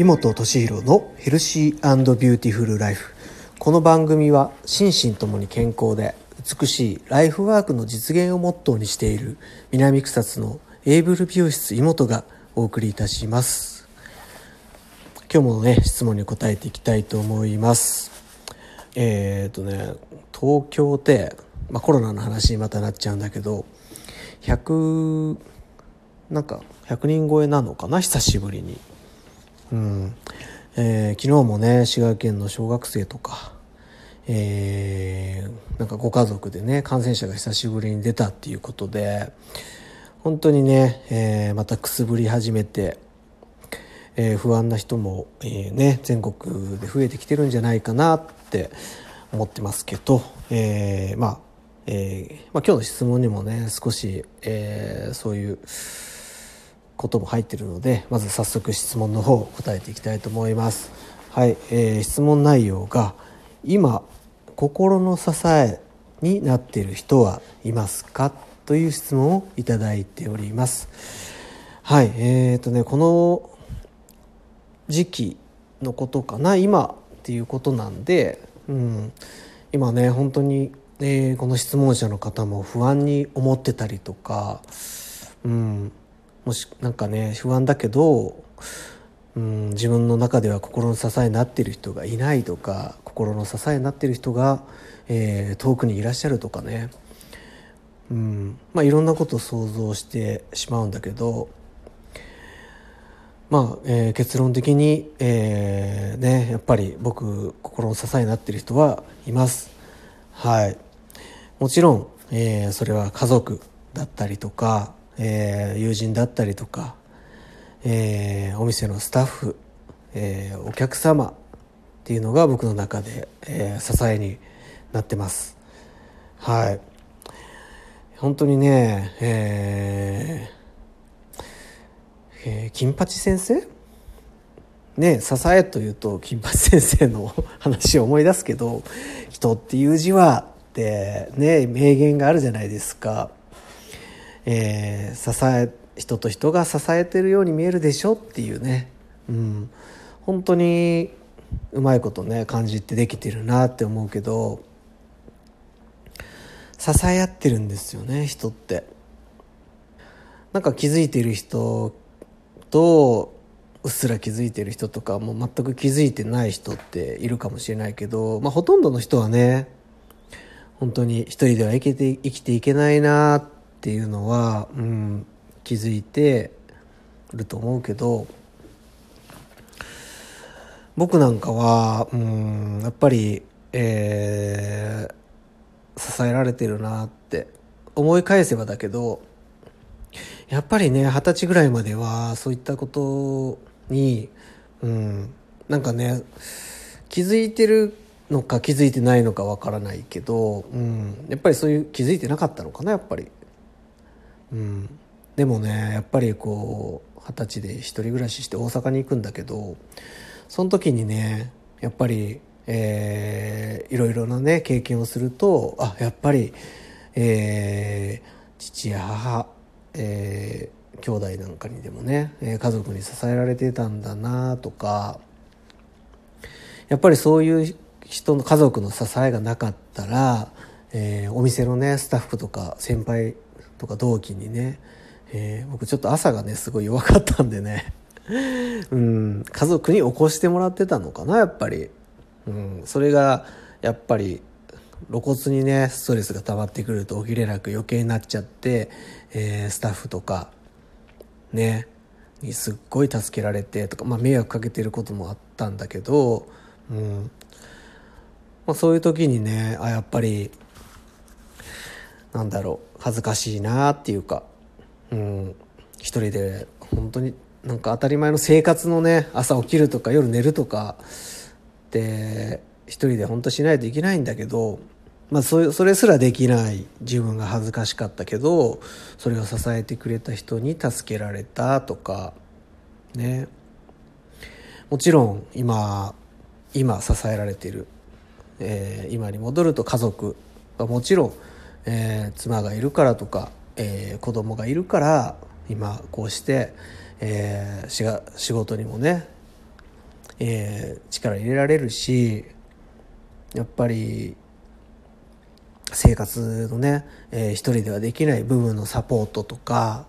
井本俊弘のヘルシービューティフルライフ。この番組は心身ともに健康で美しいライフワークの実現をモットーにしている南草津のエイブル美容室井本がお送りいたします。今日もね質問に答えていきたいと思います。えっ、ー、とね東京で、まあ、コロナの話にまたなっちゃうんだけど100なんか100人超えなのかな？久しぶりに。うん。えー、昨日もね滋賀県の小学生とか、えー、なんかご家族でね感染者が久しぶりに出たっていうことで本当にね、えー、またくすぶり始めて、えー、不安な人も、えー、ね全国で増えてきてるんじゃないかなって思ってますけど、えー、まあえーまあ、今日の質問にもね少し、えー、そういうことも入ってるのでまず早速質問の方答えていきたいと思います。はい、えー、質問内容が今心の支えになっている人はいますか？という質問をいただいております。はいえーとねこの時期のことかな今っていうことなんで、うん、今ね本当に、えー、この質問者の方も不安に思ってたりとか、うん、もしなんかね不安だけど、うん、自分の中では心の支えになっている人がいないとか心の支えになっている人が、えー、遠くにいらっしゃるとかね、うんまあ、いろんなことを想像してしまうんだけどまあ、えー、結論的に、えー、ね、やっぱり僕心の支えになっている人はいます。はい、もちろん、えー、それは家族だったりとか、えー、友人だったりとか、えー、お店のスタッフ、えー、お客様っていうのが僕の中で、えー、支えになってます。はい。本当にねえー、えー、金八先生？ね支えというと金八先生の 話を思い出すけど人っていう字はってね名言があるじゃないですか。えー、支え人と人が支えてるように見えるでしょっていうね、うん、本当にうまいことね感じってできてるなって思うけど支え合ってるんですよね人って。なんか気づいてる人とうっすら気づいてる人とかもう全く気づいてない人っているかもしれないけど、まあ、ほとんどの人はね本当に一人では生きて生きていけないなってっていうのは、うん、気づいてると思うけど僕なんかは、うん、やっぱり、えー、支えられてるなって思い返せばだけどやっぱりね二十歳ぐらいまではそういったことに、うん、なんかね気づいてるのか気づいてないのかわからないけど、うん、やっぱりそういう気づいてなかったのかなやっぱり。うん、でもねやっぱりこう二十歳で一人暮らしして大阪に行くんだけどその時にねやっぱり、えー、いろいろなね経験をするとあやっぱり、えー、父や母、えー、兄弟なんかにでもね家族に支えられてたんだなとかやっぱりそういう人の家族の支えがなかったら、えー、お店のねスタッフとか先輩とか同期にね、えー、僕ちょっと朝がねすごい弱かったんでね。うん。家族に起こしてもらってたのかなやっぱり、うん、それがやっぱり露骨にねストレスが溜まってくると起きれなく余計になっちゃって、えー、スタッフとかねにすっごい助けられてとか、まあ、迷惑かけてることもあったんだけど、うん。まあ、そういう時にねあやっぱりなんだろう恥ずかしいなっていうか、うん、一人で本当になんか当たり前の生活のね朝起きるとか夜寝るとか。って一人で本当しないといけないんだけど、まあ、そそれすらできない自分が恥ずかしかったけどそれを支えてくれた人に助けられたとか。ね。もちろん今今支えられてる、えー、今に戻ると家族はもちろんえー、妻がいるからとか、えー、子供がいるから今こうして、えー、仕事にもねえー、力入れられるしやっぱり生活のね、えー、一人ではできない部分のサポートとか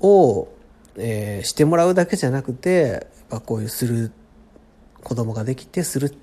を、えー、してもらうだけじゃなくてやっぱこういうする子供ができてする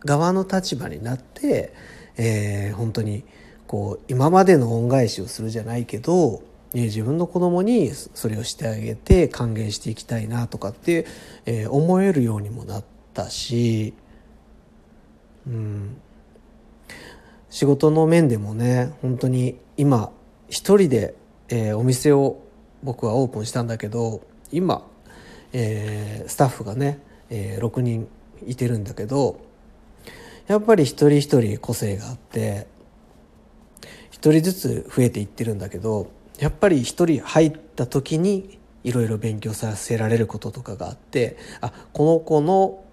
側の立場になって、えー、本当にこう今までの恩返しをするじゃないけど自分の子供にそれをしてあげて還元していきたいなとかって、思えるようにもなったし、うん、仕事の面でもね本当に今一人で、え、お店を僕はオープンしたんだけど今、え、スタッフがね、え、6人いてるんだけどやっぱり一人一人個性があって人ずつ増えていってるんだけどやっぱり一人入った時にいろいろ勉強させられることとかがあってあこの子の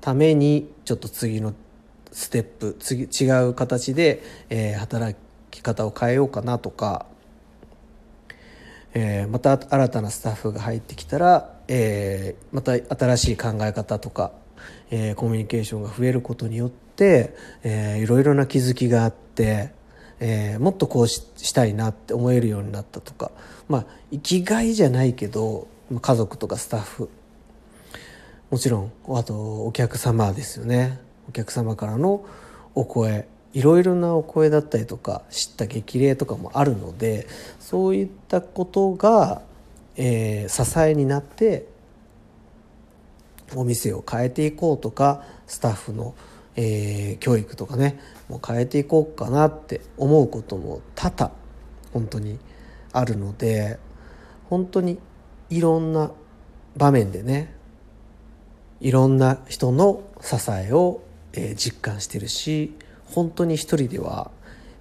ためにちょっと次のステップ次違う形で、えー、働き方を変えようかなとか、えー、また新たなスタッフが入ってきたら、えー、また新しい考え方とか、えー、コミュニケーションが増えることによって、えー、いろいろな気づきがあって、えー、もっとこうしたいなって思えるようになったとか。まあ生きがいじゃないけど家族とかスタッフ。もちろんあとお客様ですよね。お客様からのお声。いろいろなお声だったりとか知った激励とかもあるのでそういったことが、えー、支えになってお店を変えていこうとかスタッフの、えー、教育とかねもう変えていこうかなって思うことも多々本当にあるので本当にいろんな場面でねいろんな人の支えをえー、実感してるし本当に一人では、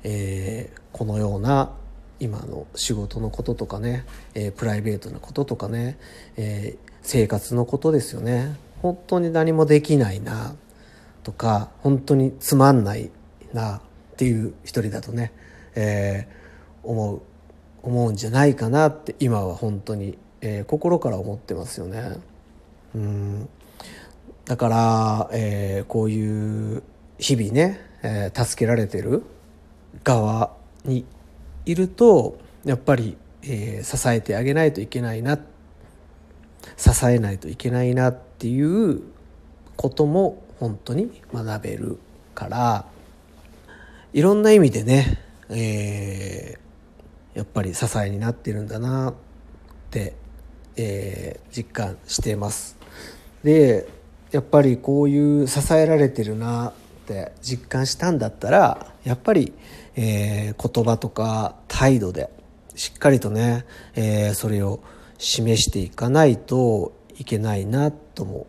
えー、このような今の仕事のこととかね、えー、プライベートなこととかね、えー、生活のことですよね。本当に何もできないなとか本当につまんないなっていう一人だとね、えー、思う思うんじゃないかなって今は本当に、えー、心から思ってますよね。うんだから、えー、こういう日々ね、えー、助けられてる側にいるとやっぱり、えー、支えてあげないといけないな支えないといけないなっていうことも本当に学べるからいろんな意味でね、えー、やっぱり支えになってるんだなって、えー、実感してます。でやっぱりこういう支えられてるなって実感したんだったらやっぱり、えー、言葉とか態度でしっかりとね、えー、それを示していかないといけないなとも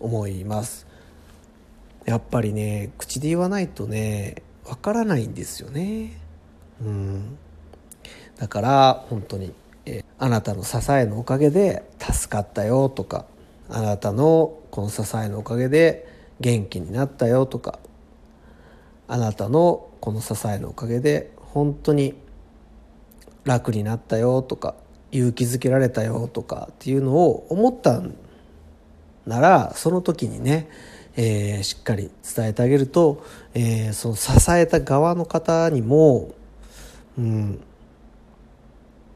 思いますやっぱりね口で言わないとねわからないんですよね。うん。だから本当に、え、あなたの支えのおかげで助かったよとかあなたのこの支えのおかげで元気になったよとかあなたのこの支えのおかげで本当に楽になったよとか勇気づけられたよとかっていうのを思ったならその時にね、えー、しっかり伝えてあげると、えー、その支えた側の方にも、うん、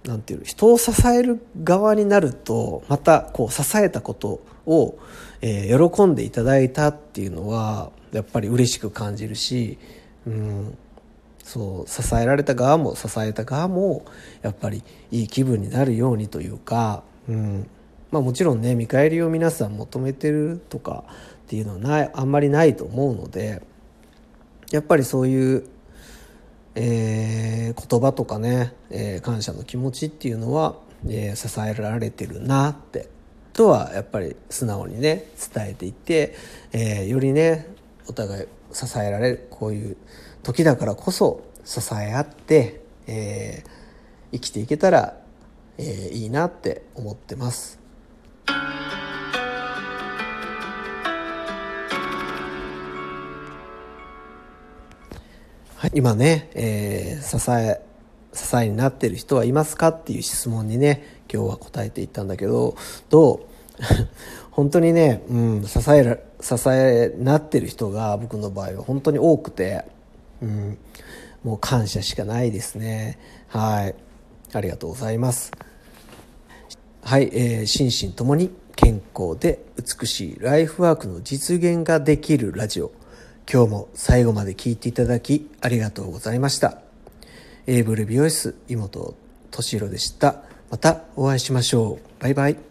なんていう人を支える側になるとまたこう支えたことを、えー、喜んでいただいたっていうのはやっぱり嬉しく感じるし、うん、そう支えられた側も支えた側もやっぱりいい気分になるようにというか、うんまあ、もちろんね見返りを皆さん求めてるとかっていうのはないあんまりないと思うのでやっぱりそういうえー、言葉とかね、えー、感謝の気持ちっていうのは、えー、支えられてるなってとはやっぱり素直にね伝えていって、え、よりねお互い支えられるこういう時だからこそ支え合って、え、生きていけたら、え、いいなって思ってます。今ね、えー、支え支えになってる人はいますかっていう質問にね今日は答えていったんだけどどう？本当にね、うん、支えら、支えなってる人が僕の場合は本当に多くて、うん、もう感謝しかないですね。はい。ありがとうございます。はい、えー、心身ともに健康で美しいライフワークの実現ができるラジオ。今日も最後まで聞いていただきありがとうございました。エーブル美容室妹敏弘でした。またお会いしましょう。バイバイ。